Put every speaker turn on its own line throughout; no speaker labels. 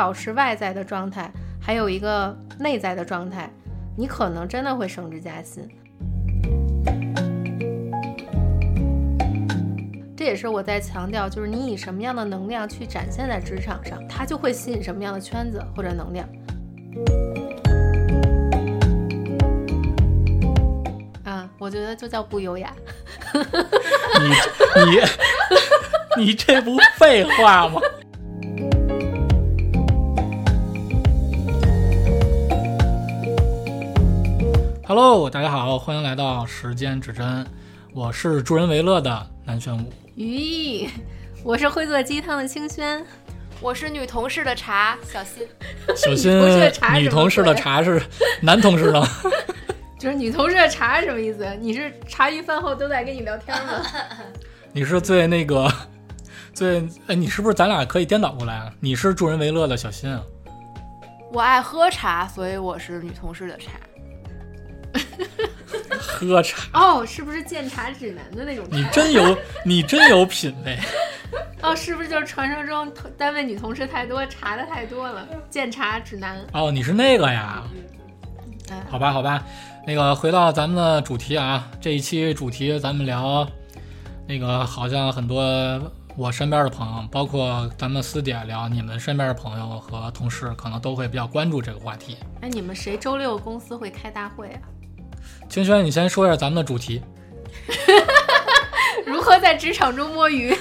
保持外在的状态，还有一个内在的状态，你可能真的会升职加薪。这也是我在强调，就是你以什么样的能量去展现在职场上，它就会吸引什么样的圈子或者能量。啊，我觉得就叫不优雅。
你你 你这不废话吗？Hello，大家好，欢迎来到时间指针，我是助人为乐的南玄武。
咦，我是会做鸡汤的清轩，
我是女同事的茶，小新。
小心
同事的茶
女同事的茶是男同事的？
就是女同事的茶是什么意思？你是茶余饭后都在跟你聊天吗？
你是最那个 最哎，你是不是咱俩可以颠倒过来啊？你是助人为乐的小新啊？
我爱喝茶，所以我是女同事的茶。
喝茶，
哦，是不是鉴茶指南的那种？
你真有 你真有品味。
哦，是不是就是传说中同单位女同事太多，查的太多了？鉴茶指南。
哦，你是那个呀？
嗯，
好吧，好吧，那个回到咱们的主题啊，这一期主题咱们聊那个，好像很多我身边的朋友，包括咱们私底下聊，你们身边的朋友和同事可能都会比较关注这个话题。
哎，你们谁周六公司会开大会啊？
清轩，你先说一下咱们的主题。
如何在职场中摸鱼？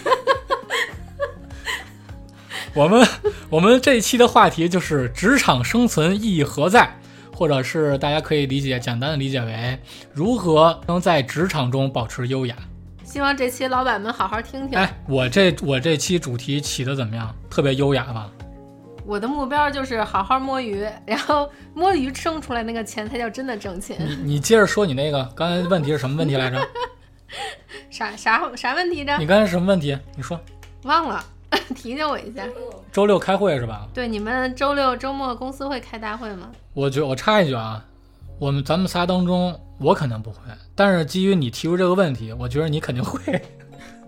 我们我们这一期的话题就是职场生存意义何在，或者是大家可以理解简单的理解为如何能在职场中保持优雅。
希望这期老板们好好听听。
哎，我这我这期主题起的怎么样？特别优雅吧？
我的目标就是好好摸鱼，然后摸鱼挣出来那个钱才叫真的挣钱。
你你接着说你那个刚才问题是什么问题来着？
啥啥啥问题着
你？刚才什么问题？你说
忘了，提醒我一下。
周六开会是吧？
对，你们周六周末公司会开大会吗？
我觉我插一句啊，我们咱们仨当中，我肯定不会，但是基于你提出这个问题，我觉得你肯定会，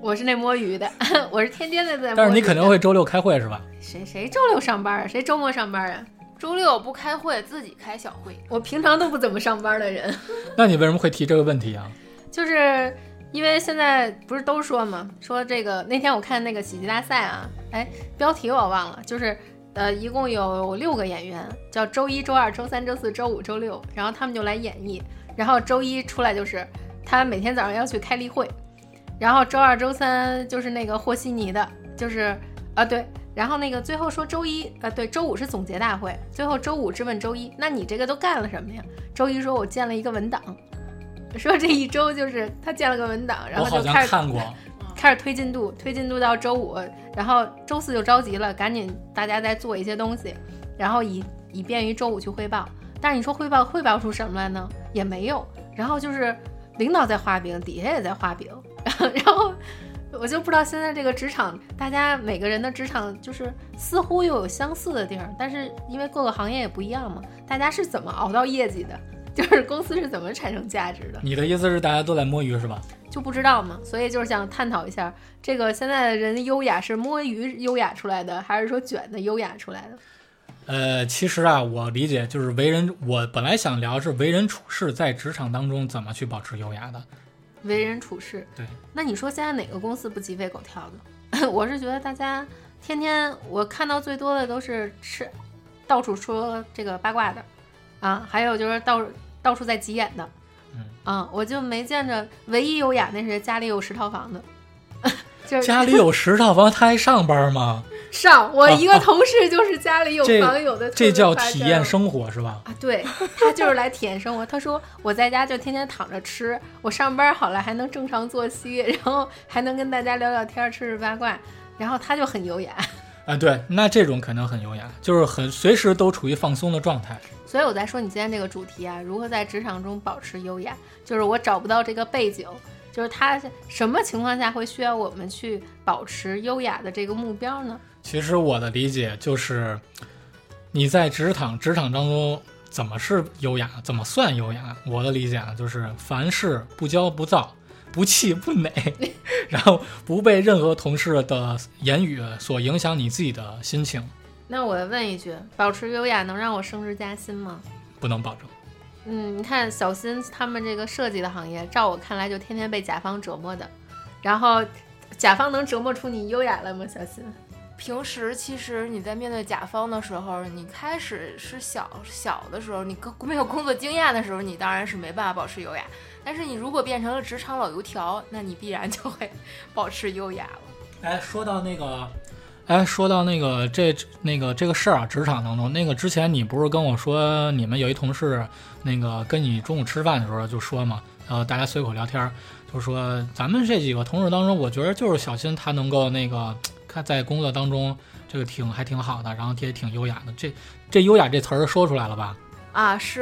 我是那摸鱼的，我是天天的在摸鱼的。
但是你肯定会周六开会是吧？
谁谁周六上班啊？谁周末上班啊？
周六不开会，自己开小会。
我平常都不怎么上班的人，
那你为什么会提这个问题啊？
就是因为现在不是都说嘛，说这个那天我看那个喜剧大赛啊，哎，标题我忘了，就是呃，一共有六个演员，叫周一、周二、周三、周四、周五、周六，然后他们就来演绎，然后周一出来就是他每天早上要去开例会，然后周二、周三就是那个和稀泥的，就是啊对。然后那个最后说周一，呃，对，周五是总结大会，最后周五质问周一，那你这个都干了什么呀？周一说我建了一个文档，说这一周就是他建了个文档，然后就开始
看过，
开始推进度，推进度到周五，然后周四就着急了，赶紧大家再做一些东西，然后以以便于周五去汇报。但是你说汇报汇报出什么来呢？也没有。然后就是领导在画饼，底下也在画饼，然后我就不知道现在这个职场，大家每个人的职场就是似乎又有相似的地儿，但是因为各个行业也不一样嘛，大家是怎么熬到业绩的？就是公司是怎么产生价值的？
你的意思是大家都在摸鱼是吧？
就不知道嘛，所以就是想探讨一下，这个现在的人优雅是摸鱼优雅出来的，还是说卷的优雅出来的？
呃，其实啊，我理解就是为人，我本来想聊是为人处事在职场当中怎么去保持优雅的。
为人处事，
对，
那你说现在哪个公司不鸡飞狗跳的？我是觉得大家天天我看到最多的都是吃，到处说这个八卦的，啊，还有就是到到处在急眼的，
嗯，
啊，我就没见着唯一优雅那是家里有十套房的，就是
家里有十套房，他还上班吗？
上我一个同事就是家里有 房有的特
这叫体验生活是吧？
啊，对他就是来体验生活。他说我在家就天天躺着吃，我上班好了还能正常作息，然后还能跟大家聊聊天、吃吃八卦，然后他就很优雅。
啊，对，那这种肯定很优雅，就是很随时都处于放松的状态。
所以我在说你今天这个主题啊，如何在职场中保持优雅，就是我找不到这个背景，就是他什么情况下会需要我们去保持优雅的这个目标呢？
其实我的理解就是，你在职场职场当中怎么是优雅，怎么算优雅？我的理解啊，就是凡事不骄不躁，不气不馁，然后不被任何同事的言语所影响你自己的心情。
那我问一句，保持优雅能让我升职加薪吗？
不能保证。
嗯，你看小新他们这个设计的行业，照我看来就天天被甲方折磨的。然后，甲方能折磨出你优雅来吗？小新？
平时其实你在面对甲方的时候，你开始是小小的时候，你工没有工作经验的时候，你当然是没办法保持优雅。但是你如果变成了职场老油条，那你必然就会 保持优雅了。
哎，说到那个，哎，说到那个这那个这个事儿啊，职场当中，那个之前你不是跟我说你们有一同事，那个跟你中午吃饭的时候就说嘛，呃，大家随口聊天，就说咱们这几个同事当中，我觉得就是小新他能够那个。他在工作当中，这个挺还挺好的，然后也挺优雅的。这这优雅这词儿说出来了吧？
啊，是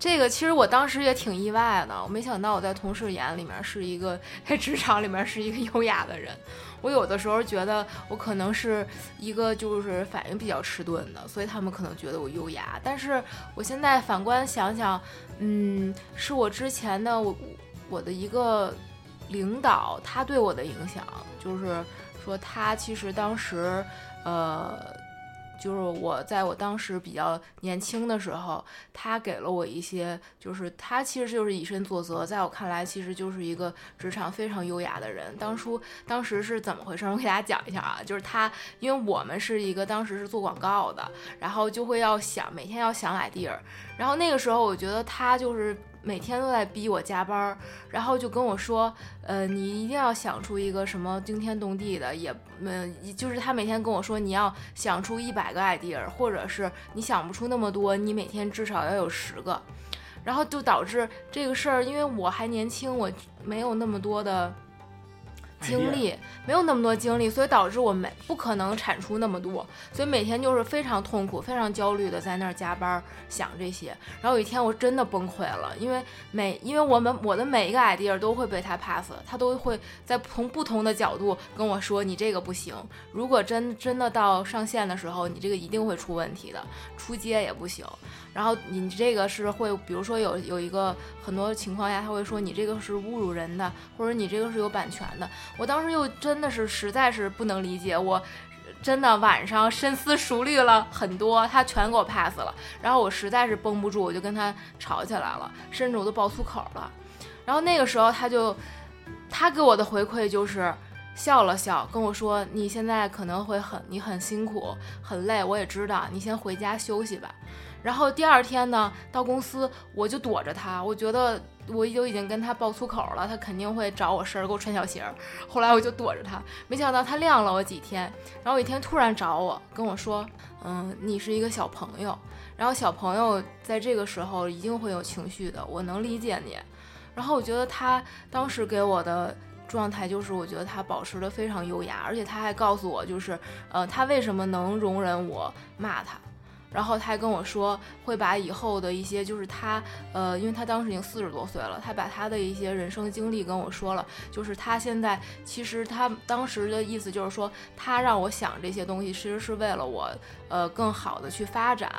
这个。其实我当时也挺意外的，我没想到我在同事眼里面是一个在职场里面是一个 优雅的人。我有的时候觉得我可能是一个就是反应比较迟钝的，所以他们可能觉得我优雅。但是我现在反观想想，嗯，是我之前的我我的一个领导他对我的影响，就是。说他其实当时，呃，就是我在我当时比较年轻的时候，他给了我一些，就是他其实就是以身作则，在我看来，其实就是一个职场非常优雅的人。当初当时是怎么回事？我给大家讲一下啊，就是他，因为我们是一个当时是做广告的，然后就会要想每天要想 idea，然后那个时候我觉得他就是。每天都在逼我加班，然后就跟我说，呃，你一定要想出一个什么惊天动地的，也，嗯，就是他每天跟我说，你要想出一百个 idea，或者是你想不出那么多，你每天至少要有十个，然后就导致这个事儿，因为我还年轻，我没有那么多的。精力没有那么多精力，所以导致我没不可能产出那么多，所以每天就是非常痛苦、非常焦虑的在那儿加班想这些。然后有一天我真的崩溃了，因为每因为我们我的每一个 idea 都会被他 pass，他都会在从不同的角度跟我说你这个不行。如果真真的到上线的时候，你这个一定会出问题的，出街也不行。然后你这个是会，比如说有有一个很多情况下，他会说你这个是侮辱人的，或者你这个是有版权的。我当时又真的是实在是不能理解，我真的晚上深思熟虑了很多，他全给我 pass 了。然后我实在是绷不住，我就跟他吵起来了，甚至我都爆粗口了。然后那个时候他就，他给我的回馈就是笑了笑，跟我说：“你现在可能会很，你很辛苦，很累，我也知道，你先回家休息吧。”然后第二天呢，到公司我就躲着他，我觉得我就已经跟他爆粗口了，他肯定会找我事儿，给我穿小鞋儿。后来我就躲着他，没想到他晾了我几天。然后有一天突然找我，跟我说：“嗯，你是一个小朋友，然后小朋友在这个时候一定会有情绪的，我能理解你。”然后我觉得他当时给我的状态就是，我觉得他保持的非常优雅，而且他还告诉我，就是呃，他为什么能容忍我骂他。然后他还跟我说，会把以后的一些，就是他，呃，因为他当时已经四十多岁了，他把他的一些人生经历跟我说了，就是他现在其实他当时的意思就是说，他让我想这些东西，其实是为了我，呃，更好的去发展。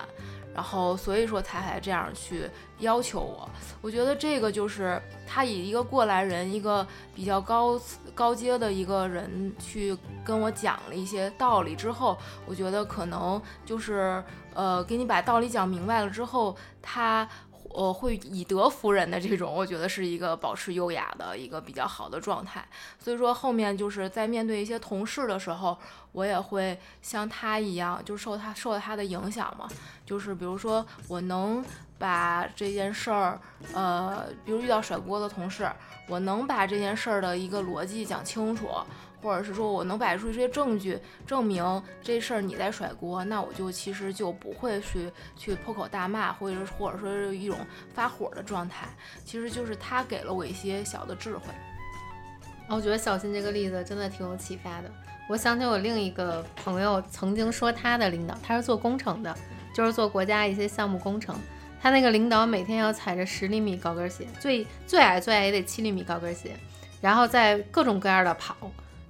然后，所以说才才这样去要求我。我觉得这个就是他以一个过来人，一个比较高高阶的一个人去跟我讲了一些道理之后，我觉得可能就是呃，给你把道理讲明白了之后，他。呃，会以德服人的这种，我觉得是一个保持优雅的一个比较好的状态。所以说后面就是在面对一些同事的时候，我也会像他一样，就受他受他的影响嘛。就是比如说，我能把这件事儿，呃，比如遇到甩锅的同事，我能把这件事儿的一个逻辑讲清楚。或者是说我能摆出一些证据证明这事儿你在甩锅，那我就其实就不会去去破口大骂，或者或者说是一种发火的状态。其实就是他给了我一些小的智慧。
我觉得小新这个例子真的挺有启发的。我想起我另一个朋友曾经说他的领导，他是做工程的，就是做国家一些项目工程。他那个领导每天要踩着十厘米高跟鞋，最最矮最矮也得七厘米高跟鞋，然后在各种各样的跑。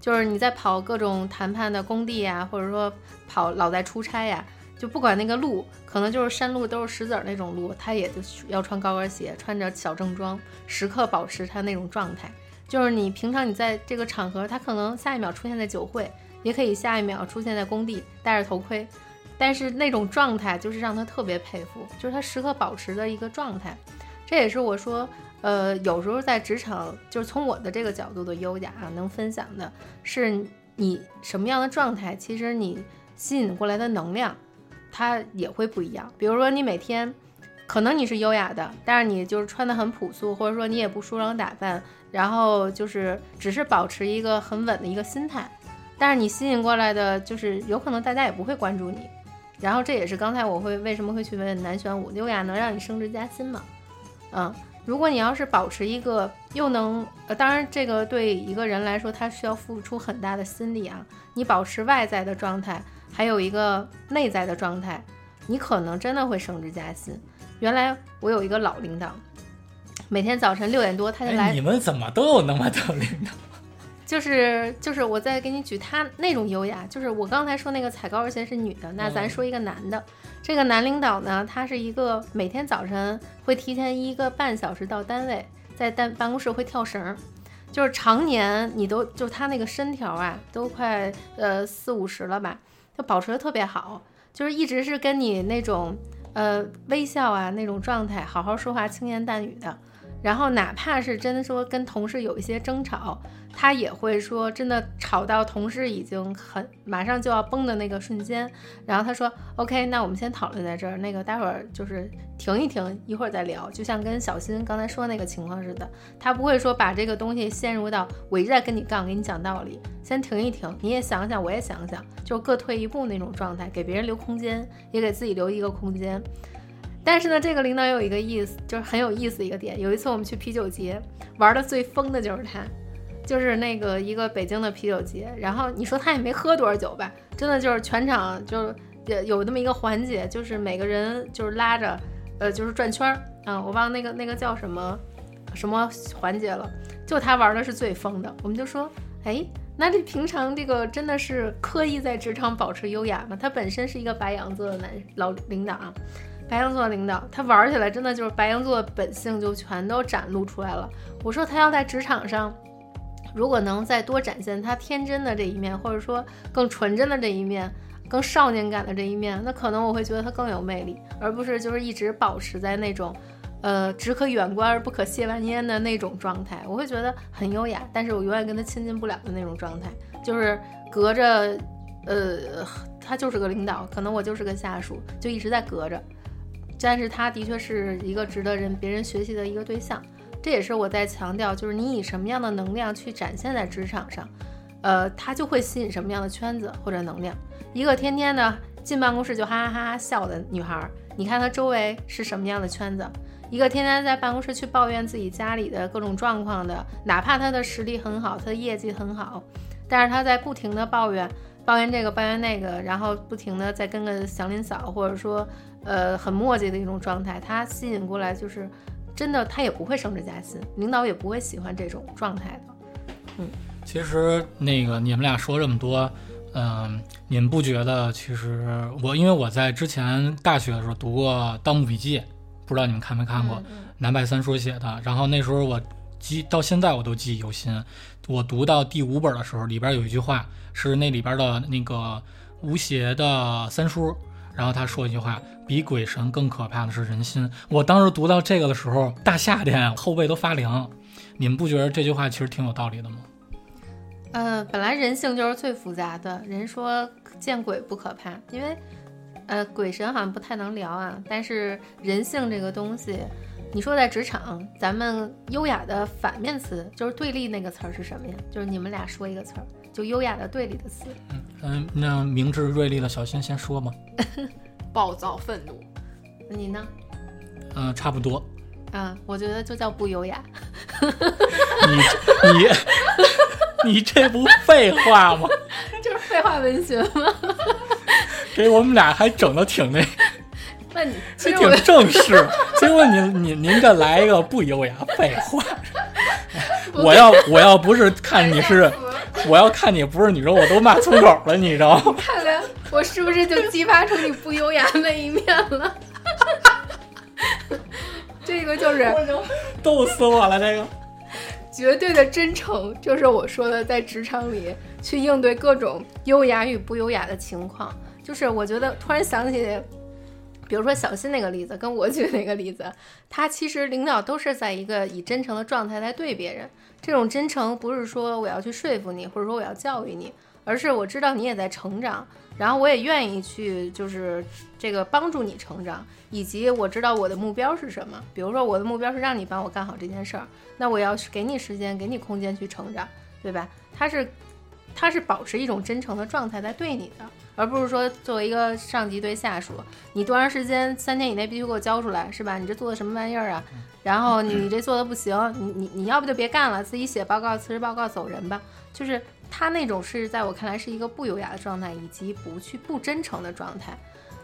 就是你在跑各种谈判的工地呀，或者说跑老在出差呀，就不管那个路，可能就是山路都是石子儿那种路，他也就要穿高跟鞋，穿着小正装，时刻保持他那种状态。就是你平常你在这个场合，他可能下一秒出现在酒会，也可以下一秒出现在工地，戴着头盔。但是那种状态就是让他特别佩服，就是他时刻保持的一个状态。这也是我说，呃，有时候在职场，就是从我的这个角度的优雅啊，能分享的是你什么样的状态，其实你吸引过来的能量，它也会不一样。比如说你每天，可能你是优雅的，但是你就是穿的很朴素，或者说你也不梳妆打扮，然后就是只是保持一个很稳的一个心态，但是你吸引过来的，就是有可能大家也不会关注你。然后这也是刚才我会为什么会去问南玄武优雅能让你升职加薪吗？嗯，如果你要是保持一个又能，呃，当然这个对一个人来说，他需要付出很大的心力啊。你保持外在的状态，还有一个内在的状态，你可能真的会升职加薪。原来我有一个老领导，每天早晨六点多他 就来。
你们怎么都有那么多领导？
就是就是我再给你举他那种优雅，就是我刚才说那个踩高跟鞋是女的，那咱说一个男的。这个男领导呢，他是一个每天早晨会提前一个半小时到单位，在单办公室会跳绳，就是常年你都就他那个身条啊，都快呃四五十了吧，就保持的特别好，就是一直是跟你那种呃微笑啊那种状态，好好说话，轻言淡语的。然后哪怕是真的说跟同事有一些争吵，他也会说真的吵到同事已经很马上就要崩的那个瞬间，然后他说 OK，那我们先讨论在这儿，那个待会儿就是停一停，一会儿再聊，就像跟小新刚才说那个情况似的，他不会说把这个东西陷入到我一直在跟你杠，给你讲道理，先停一停，你也想想，我也想想，就各退一步那种状态，给别人留空间，也给自己留一个空间。但是呢，这个领导有一个意思，就是很有意思一个点。有一次我们去啤酒节，玩的最疯的就是他，就是那个一个北京的啤酒节。然后你说他也没喝多少酒吧，真的就是全场就有有那么一个环节，就是每个人就是拉着，呃，就是转圈儿。嗯，我忘那个那个叫什么什么环节了。就他玩的是最疯的。我们就说，哎，那这平常这个真的是刻意在职场保持优雅吗？他本身是一个白羊座的男老领导啊。白羊座领导，他玩起来真的就是白羊座的本性就全都展露出来了。我说他要在职场上，如果能再多展现他天真的这一面，或者说更纯真的这一面，更少年感的这一面，那可能我会觉得他更有魅力，而不是就是一直保持在那种，呃，只可远观而不可亵玩焉的那种状态。我会觉得很优雅，但是我永远跟他亲近不了的那种状态，就是隔着，呃，他就是个领导，可能我就是个下属，就一直在隔着。但是他的确是一个值得人别人学习的一个对象，这也是我在强调，就是你以什么样的能量去展现在职场上，呃，他就会吸引什么样的圈子或者能量。一个天天的进办公室就哈哈哈哈笑的女孩，你看她周围是什么样的圈子？一个天天在办公室去抱怨自己家里的各种状况的，哪怕她的实力很好，她的业绩很好，但是她在不停的抱怨。抱怨这个，抱怨那个，然后不停的在跟个祥林嫂，或者说，呃，很磨叽的一种状态，他吸引过来就是，真的他也不会升职加薪，领导也不会喜欢这种状态的。嗯，
其实那个你们俩说这么多，嗯，你们不觉得？其实我因为我在之前大学的时候读过《盗墓笔记》，不知道你们看没看过，南派三叔写的。然后那时候我记到现在我都记忆犹新。我读到第五本的时候，里边有一句话。是那里边的那个吴邪的三叔，然后他说一句话：“比鬼神更可怕的是人心。”我当时读到这个的时候，大夏天后背都发凉。你们不觉得这句话其实挺有道理的吗？
呃，本来人性就是最复杂的。人说见鬼不可怕，因为呃鬼神好像不太能聊啊。但是人性这个东西，你说在职场，咱们优雅的反面词就是对立那个词儿是什么呀？就是你们俩说一个词儿。就优雅的对立的词，
嗯嗯，那明智锐利的小新先说嘛。
暴躁愤怒，
你呢？
嗯，差不多。
嗯，我觉得就叫不优雅。
你你 你这不废话吗？
就是废话文学吗？
给我们俩还整的挺那，
那你
还挺正式。结果您您您这来一个不优雅，废话。我要我要不是看你是。我要看你不是女生，我都骂粗口了，你知道吗？
看来我是不是就激发出你不优雅那一面了？这个就是
逗死我了，这个
绝对的真诚，就是我说的，在职场里去应对各种优雅与不优雅的情况。就是我觉得突然想起，比如说小新那个例子，跟我举那个例子，他其实领导都是在一个以真诚的状态在对别人。这种真诚不是说我要去说服你，或者说我要教育你，而是我知道你也在成长，然后我也愿意去就是这个帮助你成长，以及我知道我的目标是什么。比如说我的目标是让你帮我干好这件事儿，那我要给你时间，给你空间去成长，对吧？他是他是保持一种真诚的状态在对你的，而不是说作为一个上级对下属，你多长时间三天以内必须给我交出来，是吧？你这做的什么玩意儿啊？然后你你这做的不行，你你你要不就别干了，自己写报告、辞职报告走人吧。就是他那种是在我看来是一个不优雅的状态，以及不去不真诚的状态。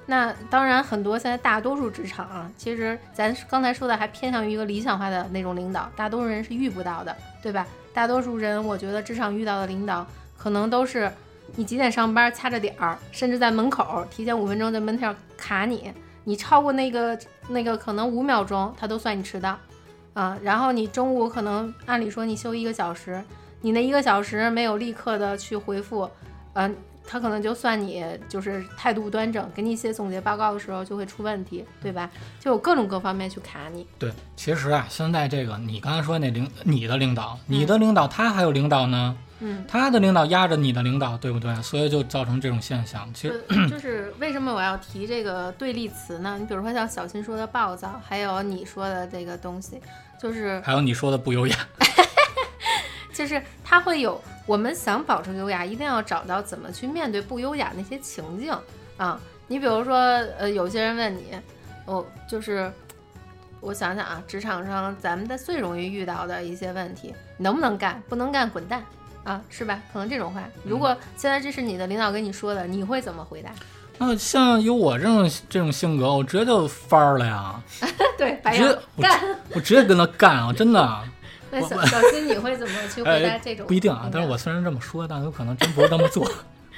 那当然，很多现在大多数职场啊，其实咱刚才说的还偏向于一个理想化的那种领导，大多数人是遇不到的，对吧？大多数人，我觉得职场遇到的领导，可能都是你几点上班掐着点儿，甚至在门口提前五分钟在门口卡你。你超过那个那个可能五秒钟，他都算你迟到，啊，然后你中午可能按理说你休一个小时，你那一个小时没有立刻的去回复，嗯，他可能就算你就是态度不端正，给你写总结报告的时候就会出问题，对吧？就有各种各方面去卡你。
对，其实啊，现在这个你刚才说那领你的领导，你的领导他还有领导呢。
嗯，
他的领导压着你的领导，对不对？所以就造成这种现象。其实
就是为什么我要提这个对立词呢？你比如说像小新说的暴躁，还有你说的这个东西，就是
还有你说的不优雅，
就是他会有我们想保持优雅，一定要找到怎么去面对不优雅那些情境啊。你比如说，呃，有些人问你，我就是我想想啊，职场上咱们的最容易遇到的一些问题，能不能干？不能干，滚蛋。啊，是吧？可能这种话，如果现在这是你的领导跟你说的，你会怎么回答？
那像有我这种这种性格，我直接就翻了呀。
对，
直接干，我直接跟他干啊！真的。
那小小新，你会怎么去回答这种？
不一定啊，但是我虽然这么说，但有可能真不是这么做。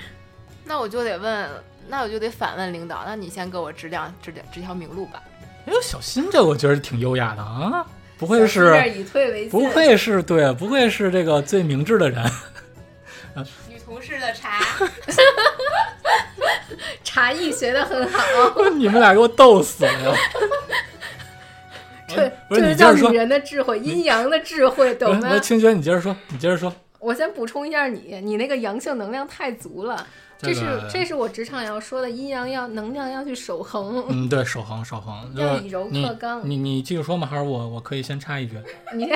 那我就得问，那我就得反问领导，那你先给我指两指指条明路吧。
哎呦，小新这我觉得挺优雅的啊。不愧是以退为不愧是对，不愧是这个最明智的人。
女同事的茶，
茶艺学的很好。
你们俩给我逗死了！
这这叫女人的智慧，阴阳的智慧，懂吗？
清雪，你接着说，你接着说。
我先补充一下，你你那个阳性能量太足了。这是这是我职场要说的，阴阳要能量要去守恒。
嗯，对，守恒守恒。
要以柔克刚。
你你继续说嘛？还是我我可以先插一句？
你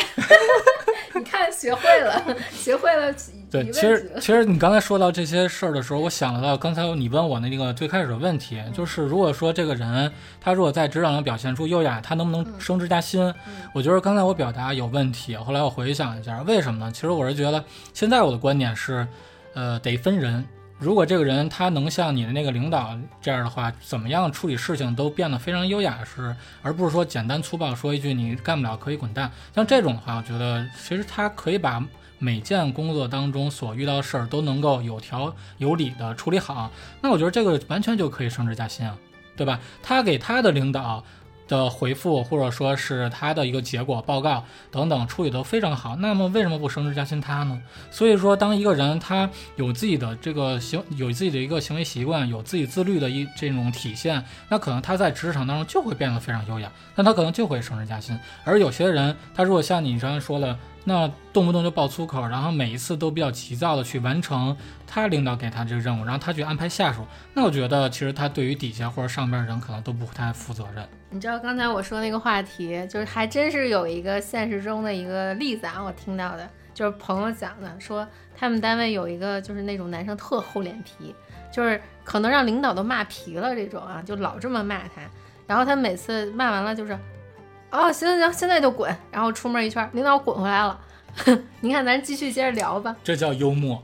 你看学会了，学会了。
对，其实其实你刚才说到这些事儿的时候，我想到刚才你问我的那个最开始的问题，就是如果说这个人他如果在职场上表现出优雅，他能不能升职加薪？我觉得刚才我表达有问题。后来我回想一下，为什么呢？其实我是觉得现在我的观点是，呃，得分人。如果这个人他能像你的那个领导这样的话，怎么样处理事情都变得非常优雅是，而不是说简单粗暴说一句你干不了可以滚蛋。像这种的话，我觉得其实他可以把每件工作当中所遇到的事儿都能够有条有理的处理好，那我觉得这个完全就可以升职加薪啊，对吧？他给他的领导。的回复或者说是他的一个结果报告等等处理得非常好，那么为什么不升职加薪他呢？所以说，当一个人他有自己的这个行，有自己的一个行为习惯，有自己自律的一这种体现，那可能他在职场当中就会变得非常优雅，那他可能就会升职加薪。而有些人，他如果像你刚才说了。那动不动就爆粗口，然后每一次都比较急躁的去完成他领导给他这个任务，然后他去安排下属。那我觉得其实他对于底下或者上边人可能都不太负责任。
你知道刚才我说那个话题，就是还真是有一个现实中的一个例子啊，我听到的就是朋友讲的，说他们单位有一个就是那种男生特厚脸皮，就是可能让领导都骂皮了这种啊，就老这么骂他，然后他每次骂完了就是。哦，行行行，现在就滚，然后出门一圈，领导滚回来了。你看，咱继续接着聊吧。
这叫幽默。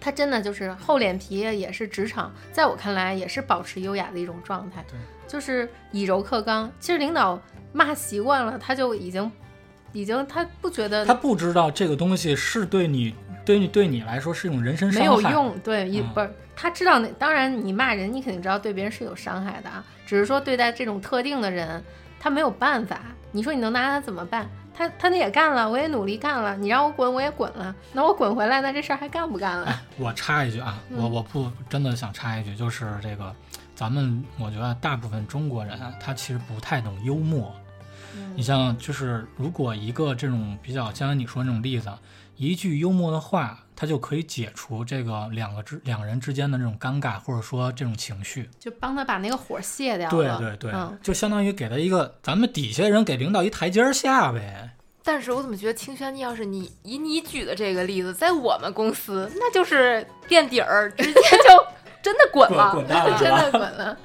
他真的就是厚脸皮，也是职场，在我看来也是保持优雅的一种状态。
对，
就是以柔克刚。其实领导骂习惯了，他就已经，已经他不觉得，
他不知道这个东西是对你，对你对你来说是一种人身伤
害。没有用，对，一不是他知道那当然你骂人，你肯定知道对别人是有伤害的啊，只是说对待这种特定的人。他没有办法，你说你能拿他怎么办？他他那也干了，我也努力干了，你让我滚我也滚了，那我滚回来，那这事儿还干不干了？
我插一句啊，
嗯
我我不真的想插一句，就是这个，咱们我觉得大部分中国人啊，他其实不太懂幽默。你像就是如果一个这种比较，像你说那种例子，一句幽默的话，它就可以解除这个两个之两人之间的这种尴尬，或者说这种情绪。
就帮他把那个火卸掉了。
对对对，
嗯，
就相当于给他一个咱们底下人给领导一台阶儿下呗。
但是我怎么觉得清轩，要是你以你举的这个例子，在我们公司那就是垫底儿，直接就 真的滚了，
滚蛋了
真的滚了。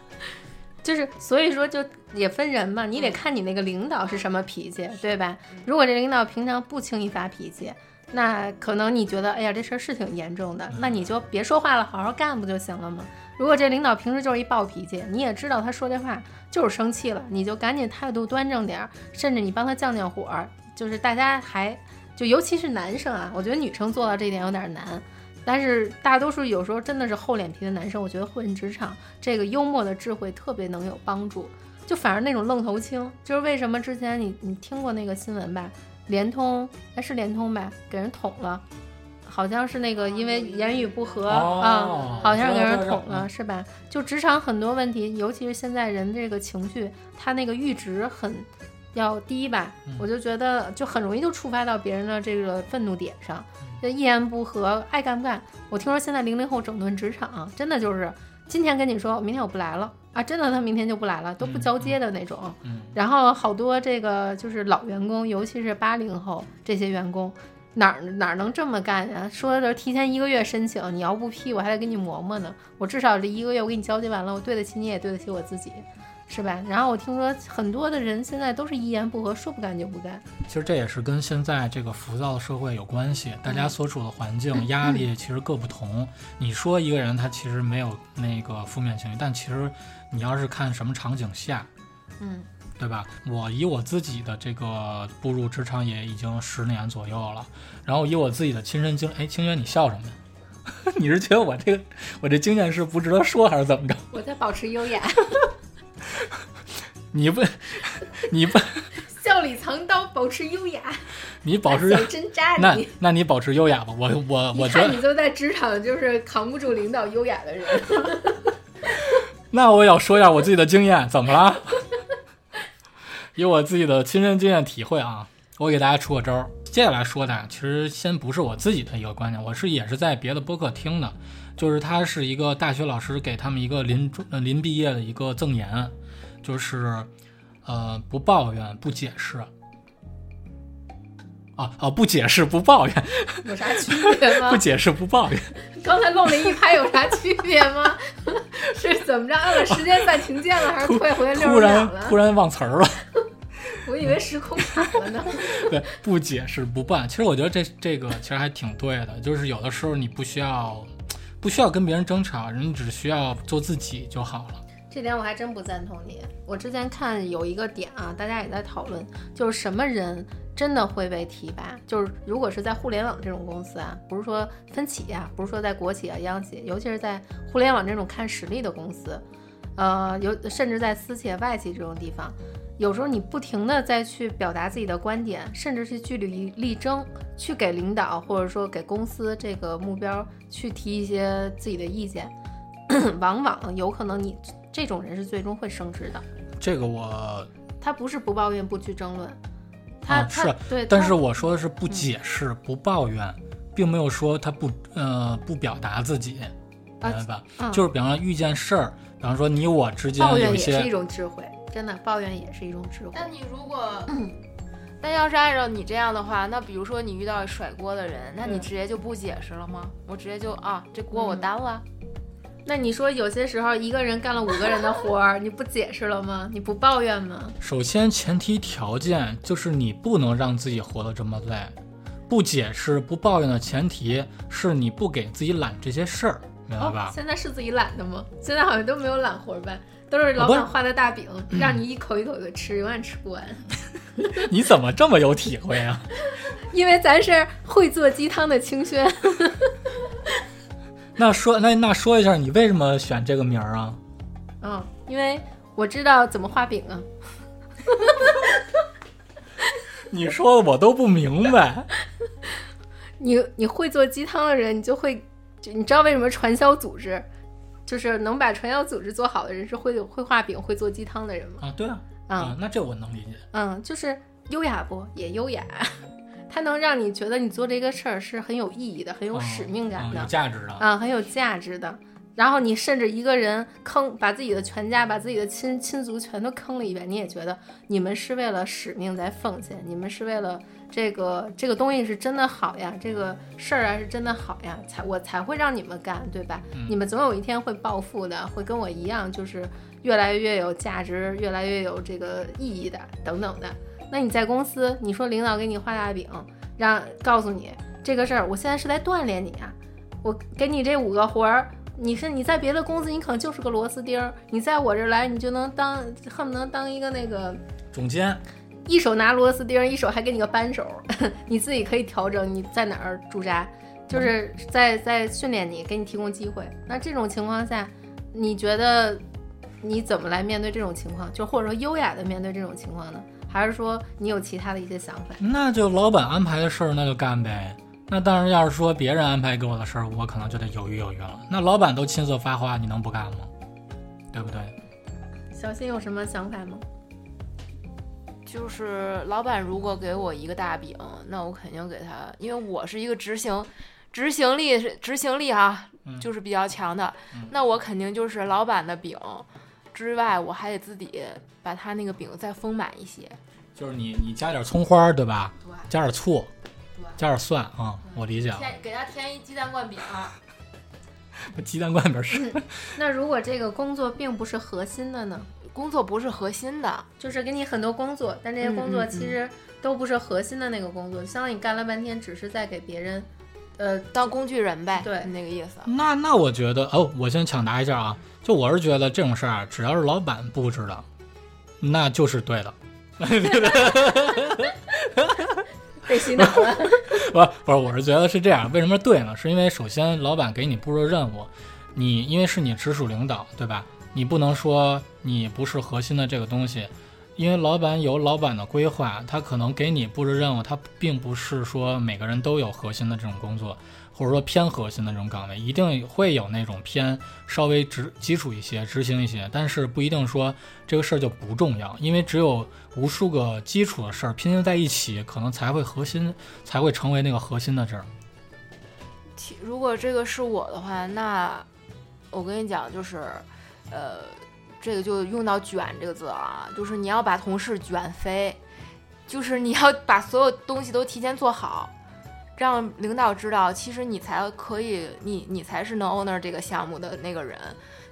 就是所以说，就也分人嘛，你得看你那个领导是什么脾气，对吧？如果这领导平常不轻易发脾气，那可能你觉得，哎呀，这事儿是挺严重的，那你就别说话了，好好干不就行了吗？如果这领导平时就是一暴脾气，你也知道他说这话就是生气了，你就赶紧态度端正点儿，甚至你帮他降降火儿，就是大家还就尤其是男生啊，我觉得女生做到这一点有点难。但是大多数有时候真的是厚脸皮的男生，我觉得混职场，这个幽默的智慧特别能有帮助。就反而那种愣头青，就是为什么之前你你听过那个新闻吧？联通哎是联通吧，给人捅了，好像是那个因为言语不合啊、
哦
好像是给人捅了是吧？就职场很多问题，尤其是现在人这个情绪，他那个阈值很要低吧，
嗯
我就觉得就很容易就触发到别人的这个愤怒点上，就一言不合爱干不干。我听说现在零零后整顿职场，真的就是今天跟你说，明天我不来了啊，真的他明天就不来了，都不交接的那种。
嗯，
然后好多这个就是老员工，尤其是八零后这些员工，哪儿哪儿能这么干呀？说的是提前一个月申请，你要不批，我还得给你磨磨呢。我至少这一个月我给你交接完了，我对得起你，也对得起我自己，是吧？然后我听说很多的人现在都是一言不合，说不干就不干。
其实这也是跟现在这个浮躁的社会有关系，大家所处的环境、压力其实各不同。你说一个人他其实没有那个负面情绪，但其实你要是看什么场景下，
嗯，
对吧？我以我自己的这个步入职场也已经十年左右了，然后以我自己的亲身经，哎，清源你笑什么呀？你是觉得我这个我这经验是不值得说，还是怎么着？
我在保持优雅，
你不，你不，
笑里藏刀，保持优雅，
你保持
小针扎
那
你。
那你保持优雅吧。我我我
一
觉得
看你就在职场就是扛不住领导优雅的人。
那我也要说一下我自己的经验，怎么了？以我自己的亲身经验体会啊，我给大家出个招儿。接下来说的啊其实先不是我自己的一个观点，我是也是在别的播客听的，就是他是一个大学老师给他们一个临呃临毕业的一个赠言，就是呃不抱怨不解释。啊啊！不解释，不抱怨，
有啥区 别吗
不？解释，不抱怨。
刚才漏了一拍，有啥区别吗？是怎么着？按了时间暂停键了，还是退回六
突
十秒
然突？然忘词儿了。
我以为时空卡了呢。
对，不解释不办。其实我觉得这这个其实还挺对的，就是有的时候你不需要不需要跟别人争吵，人只需要做自己就好了。
这点我还真不赞同你。我之前看有一个点啊，大家也在讨论，就是什么人真的会被提拔？就是如果是在互联网这种公司啊，不是说分企啊，不是说在国企啊、央企，尤其是在互联网这种看实力的公司，呃，有甚至在私企、外企这种地方，有时候你不停的再去表达自己的观点，甚至是据理力争，去给领导或者说给公司这个目标去提一些自己的意见，往往有可能你这种人是最终会升职的。
这个我，
他不是不抱怨、不去争论，他、
是
对，
但是我说的是不解释、不抱怨，并没有说他不呃不表达自己，明白吧？
嗯
就是比方说遇见事儿，比方说你我之间
抱怨
有一些
也是一种智慧，真的抱怨也是一种智慧。
但你如果，但要是按照你这样的话，那比如说你遇到甩锅的人，那你
嗯
直接就不解释了吗？我直接就啊，这锅我
嗯
担了。
那你说有些时候一个人干了五个人的活儿，你不解释了吗？你不抱怨吗？
首先前提条件就是你不能让自己活得这么累，不解释、不抱怨的前提是你不给自己揽这些事儿，明白吧？
哦，现在是自己揽的吗？现在好像都没有揽活儿办，都是老板画的大饼，让你一口一口的吃，永远吃不完。
你怎么这么有体会啊？
因为咱是会做鸡汤的清轩，
那说那那说一下，你为什么选这个名儿啊？
嗯，因为我知道怎么画饼啊。
你说的我都不明白。
你你会做鸡汤的人，你就会，就你知道为什么传销组织，就是能把传销组织做好的人是会会画饼、会做鸡汤的人吗？
啊，对啊，
嗯
啊，那这我能理解。
嗯，就是优雅不也优雅，它能让你觉得你做这个事儿是很有意义的、很有使命感
啊
的
有价值的。
啊，很有价值的。然后你甚至一个人坑，把自己的全家、把自己的亲亲族全都坑了一遍，你也觉得你们是为了使命在奉献，你们是为了这个这个东西是真的好呀，这个事儿啊是真的好呀，才我才会让你们干，对吧？
嗯
你们总有一天会暴富的，会跟我一样，就是越来越有价值，越来越有这个意义的，等等的。那你在公司，你说领导给你画大饼，让告诉你这个事儿，我现在是在锻炼你啊，我给你这五个活儿，你是你在别的公司你可能就是个螺丝钉儿，你在我这儿来你就能当恨不能当一个那个
总监，
一手拿螺丝钉，一手还给你个扳手，你自己可以调整你在哪儿驻扎，就是在在训练你，给你提供机会。那这种情况下，你觉得你怎么来面对这种情况？就或者说优雅的面对这种情况呢？还是说你有其他的一些想法？
那就老板安排的事儿，那就干呗。那当然，要是说别人安排给我的事儿，我可能就得犹豫犹豫了。那老板都亲自发话，你能不干吗？对不对？
小新有什么想法吗？
就是老板如果给我一个大饼，那我肯定给他，因为我是一个执行执行力是执行力哈、
嗯
就是比较强的，
嗯
那我肯定就是老板的饼之外，我还得自己把他那个饼再丰满一些。
就是你你加点葱花儿，对吧？
对
加点醋，
对，
加点蒜啊、我理解了。
添给他添一鸡蛋灌饼，啊
鸡蛋灌饼是
那如果这个工作并不是核心的呢？
工作不是核心的，
就是给你很多工作，但这些工作其实都不是核心的那个工作，相当于你干了半天只是在给别人，呃，
当工具人呗，
对
那个意思。
那那我觉得哦，我先抢答一下啊，就我是觉得这种事儿啊，只要是老板布置的，那就是对的。
被洗脑了。
不不是，我是觉得是这样。为什么对呢？是因为首先老板给你布置任务，你因为是你直属领导，对吧？你不能说你不是核心的这个东西，因为老板有老板的规划，他可能给你布置任务，他并不是说每个人都有核心的这种工作，或者说偏核心的这种岗位，一定会有那种偏稍微执基础一些、执行一些，但是不一定说这个事儿就不重要，因为只有无数个基础的事儿拼接在一起，可能才会核心，才会成为那个核心的事儿。
如果这个是我的话，那我跟你讲，就是，呃，这个就用到“卷”这个字啊，就是你要把同事卷飞，就是你要把所有东西都提前做好，让领导知道，其实你才可以，你你才是能 owner 这个项目的那个人。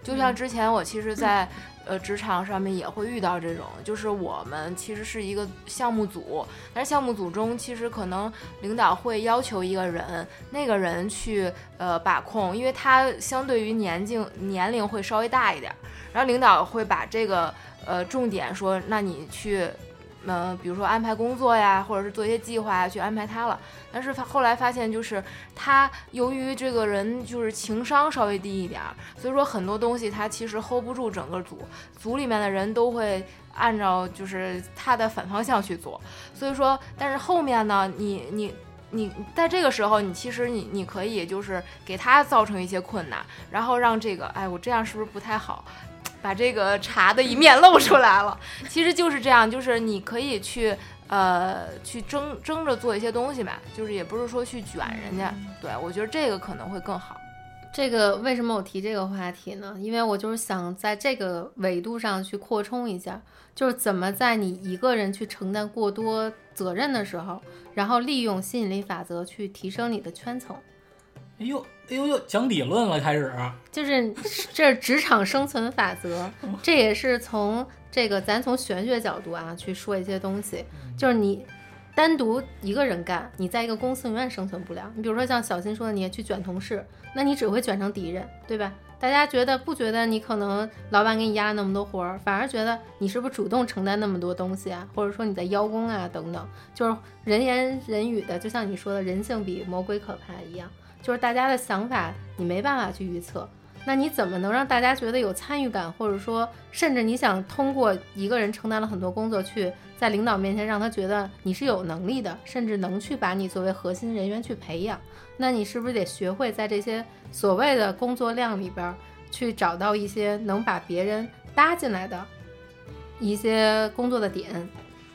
就像之前我其实在，呃职场上面也会遇到这种，就是我们其实是一个项目组，但是项目组中其实可能领导会要求一个人，那个人去呃把控，因为他相对于年纪年龄会稍微大一点，然后领导会把这个呃重点说，那你去。嗯、比如说安排工作呀，或者是做一些计划呀，去安排他了。但是后来发现，就是他由于这个人就是情商稍微低一点儿，所以说很多东西他其实 hold 不住整个组，组里面的人都会按照就是他的反方向去做。所以说，但是后面呢，你你你在这个时候，你其实你你可以就是给他造成一些困难，然后让这个，哎，我这样是不是不太好？把这个茶的一面露出来了，其实就是这样，就是你可以去呃去争争着做一些东西吧，就是也不是说去卷人家，对我觉得这个可能会更好。
这个为什么我提这个话题呢？因为我就是想在这个维度上去扩充一下，就是怎么在你一个人去承担过多责任的时候，然后利用吸引力法则去提升你的圈层。
哎呦哎呦呦，讲理论了，开始。
就是这是职场生存法则，这也是从这个咱从玄学角度啊去说一些东西，就是你单独一个人干，你在一个公司永远生存不了。你比如说像小新说的，你也去卷同事，那你只会卷成敌人，对吧？大家觉得不觉得你可能老板给你压了那么多活儿，反而觉得你是不是主动承担那么多东西啊，或者说你在邀功啊等等，就是人言人语的，就像你说的，人性比魔鬼可怕一样。就是大家的想法你没办法去预测，那你怎么能让大家觉得有参与感，或者说，甚至你想通过一个人承担了很多工作，去在领导面前让他觉得你是有能力的，甚至能去把你作为核心人员去培养？那你是不是得学会在这些所谓的工作量里边，去找到一些能把别人搭进来的一些工作的点？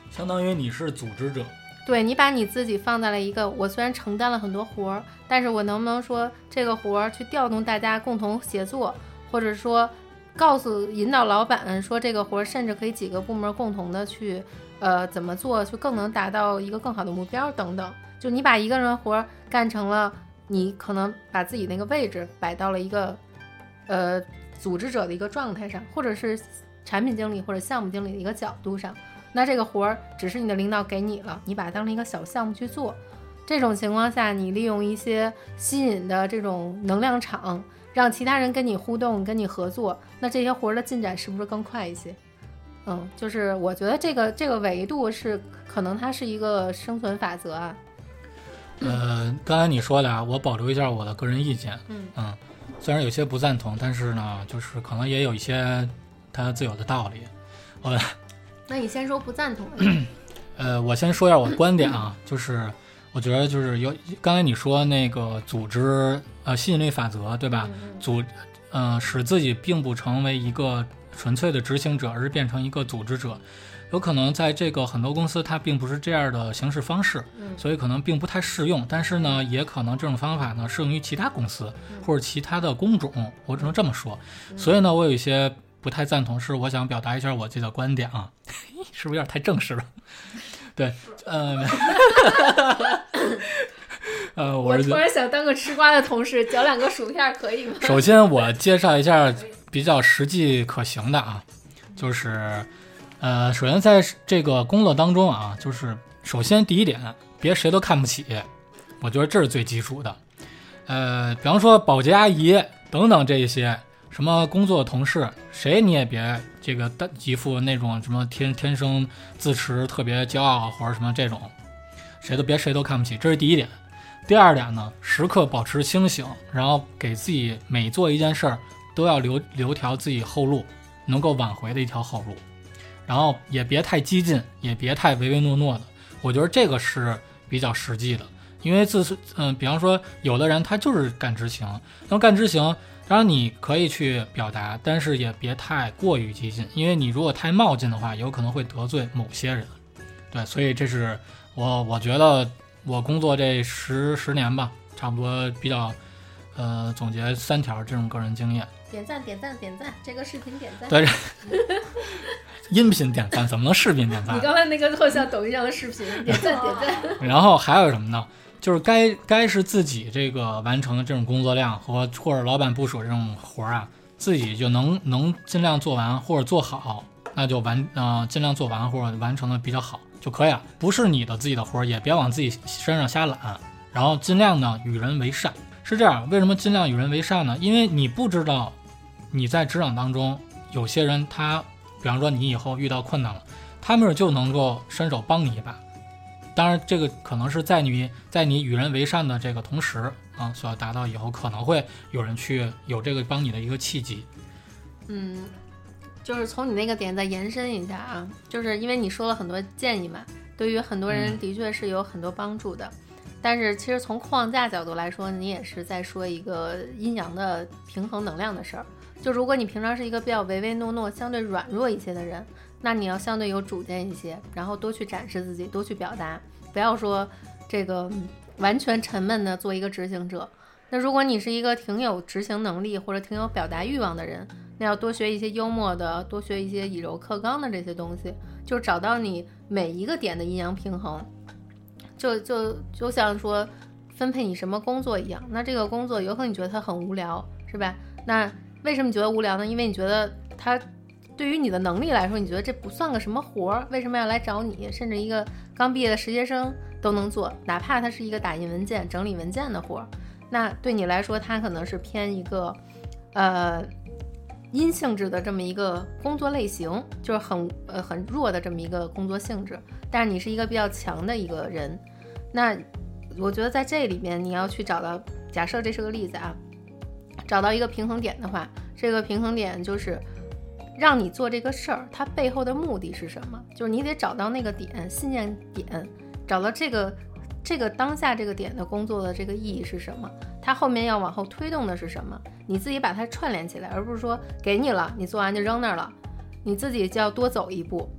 相当于你是组织者，
对你把你自己放在了一个，我虽然承担了很多活儿，但是我能不能说这个活儿去调动大家共同协作，或者说告诉引导老板说这个活儿甚至可以几个部门共同的去，呃，怎么做就更能达到一个更好的目标等等。就你把一个人活儿干成了，你可能把自己那个位置摆到了一个，呃，组织者的一个状态上，或者是产品经理或者项目经理的一个角度上。那这个活儿只是你的领导给你了，你把它当成一个小项目去做。这种情况下，你利用一些吸引的这种能量场，让其他人跟你互动、跟你合作，那这些活儿的进展是不是更快一些？嗯，就是我觉得这个这个维度是可能它是一个生存法则啊。
呃，刚才你说的啊，我保留一下我的个人意见。
嗯
虽然有些不赞同，但是呢，就是可能也有一些它自有的道理。我
那你先说不赞同的。
呃，我先说一下我的观点啊，就是我觉得就是有刚才你说那个组织呃吸引力法则对吧？
嗯
组呃使自己并不成为一个纯粹的执行者，而是变成一个组织者。有可能在这个很多公司它并不是这样的行事方式，
嗯
所以可能并不太适用。但是呢，也可能这种方法呢适用于其他公司或者其他的工种，我只能这么说。所以呢，我有一些不太赞同，是我想表达一下我自己的观点啊，是不是有点太正式了？对，呃，呃，我
突然想当个吃瓜的同事，嚼两个薯片可以吗？
首先我介绍一下比较实际可行的啊，就是呃，首先在这个工作当中啊，就是首先第一点，别谁都看不起，我觉得这是最基础的。呃，比方说保洁阿姨等等这一些什么工作同事，谁你也别这个一副那种什么天天生自持特别骄傲或者什么这种，谁都别谁都看不起，这是第一点。第二点呢，时刻保持清醒，然后给自己每做一件事儿都要留留条自己后路，能够挽回的一条后路。然后也别太激进，也别太唯唯诺诺的。我觉得这个是比较实际的，因为自嗯、比方说有的人他就是干执行，那么干执行，当然你可以去表达，但是也别太过于激进，因为你如果太冒进的话，有可能会得罪某些人。对，所以这是我我觉得我工作这十十年吧，差不多比较呃总结三条这种个人经验。
点赞点赞点赞，这个视频点赞。
对，音频点赞怎么能视频点赞
你？刚才那个特像抖音上的视频，点赞点赞。
然后还有什么呢？就是该该是自己这个完成的这种工作量和或者老板部署这种活儿啊，自己就能能尽量做完或者做好，那就完呃尽量做完或者完成的比较好就可以了。不是你的自己的活儿，也别往自己身上瞎揽，然后尽量呢与人为善。是这样，为什么尽量与人为善呢？因为你不知道你在职场当中有些人他，比方说你以后遇到困难了，他们就能够伸手帮你一把。当然，这个可能是在你在你与人为善的这个同时啊，所要达到以后，可能会有人去有这个帮你的一个契机。
嗯，就是从你那个点再延伸一下啊，就是因为你说了很多建议嘛，对于很多人
嗯
的确是有很多帮助的。但是其实从框架角度来说，你也是在说一个阴阳的平衡能量的事儿。就如果你平常是一个比较唯唯诺诺、相对软弱一些的人，那你要相对有主见一些，然后多去展示自己，多去表达，不要说这个完全沉闷的做一个执行者。那如果你是一个挺有执行能力或者挺有表达欲望的人，那要多学一些幽默的，多学一些以柔克刚的这些东西，就找到你每一个点的阴阳平衡。就就就像说分配你什么工作一样，那这个工作有可能你觉得它很无聊，是吧？那为什么你觉得无聊呢？因为你觉得它对于你的能力来说，你觉得这不算个什么活儿，为什么要来找你？甚至一个刚毕业的实习生都能做，哪怕它是一个打印文件、整理文件的活儿，那对你来说，它可能是偏一个呃阴性质的这么一个工作类型，就是很呃很弱的这么一个工作性质。但是你是一个比较强的一个人，那我觉得在这里面你要去找到，假设这是个例子啊，找到一个平衡点的话，这个平衡点就是让你做这个事儿，它背后的目的是什么？就是你得找到那个点，信念点，找到这个这个当下这个点的工作的这个意义是什么？它后面要往后推动的是什么？你自己把它串联起来，而不是说给你了，你做完就扔那儿了，你自己就要多走一步。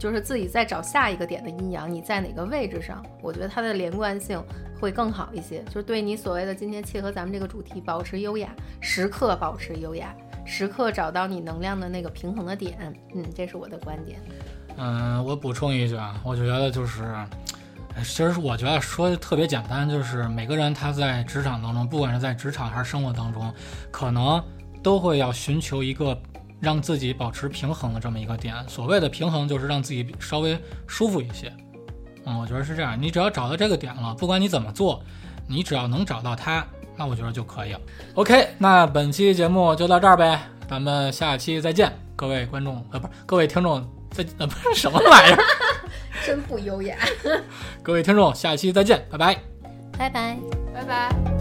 就是自己再找下一个点的阴阳，你在哪个位置上？我觉得它的连贯性会更好一些。就是对你所谓的今天切合咱们这个主题，保持优雅，时刻保持优雅，时刻找到你能量的那个平衡的点。嗯，这是我的观点。
嗯，我补充一句啊，我觉得就是，其实我觉得说的特别简单，就是每个人他在职场当中，不管是在职场还是生活当中，可能都会要寻求一个。让自己保持平衡的这么一个点，所谓的平衡就是让自己稍微舒服一些。嗯，我觉得是这样。你只要找到这个点了，不管你怎么做，你只要能找到它，那我觉得就可以了。OK，那本期节目就到这儿呗，咱们下期再见，各位观众呃，不是各位听众再呃不是什么玩意儿，
真不优雅。
各位听众，下期再见，拜拜，
拜拜，
拜拜。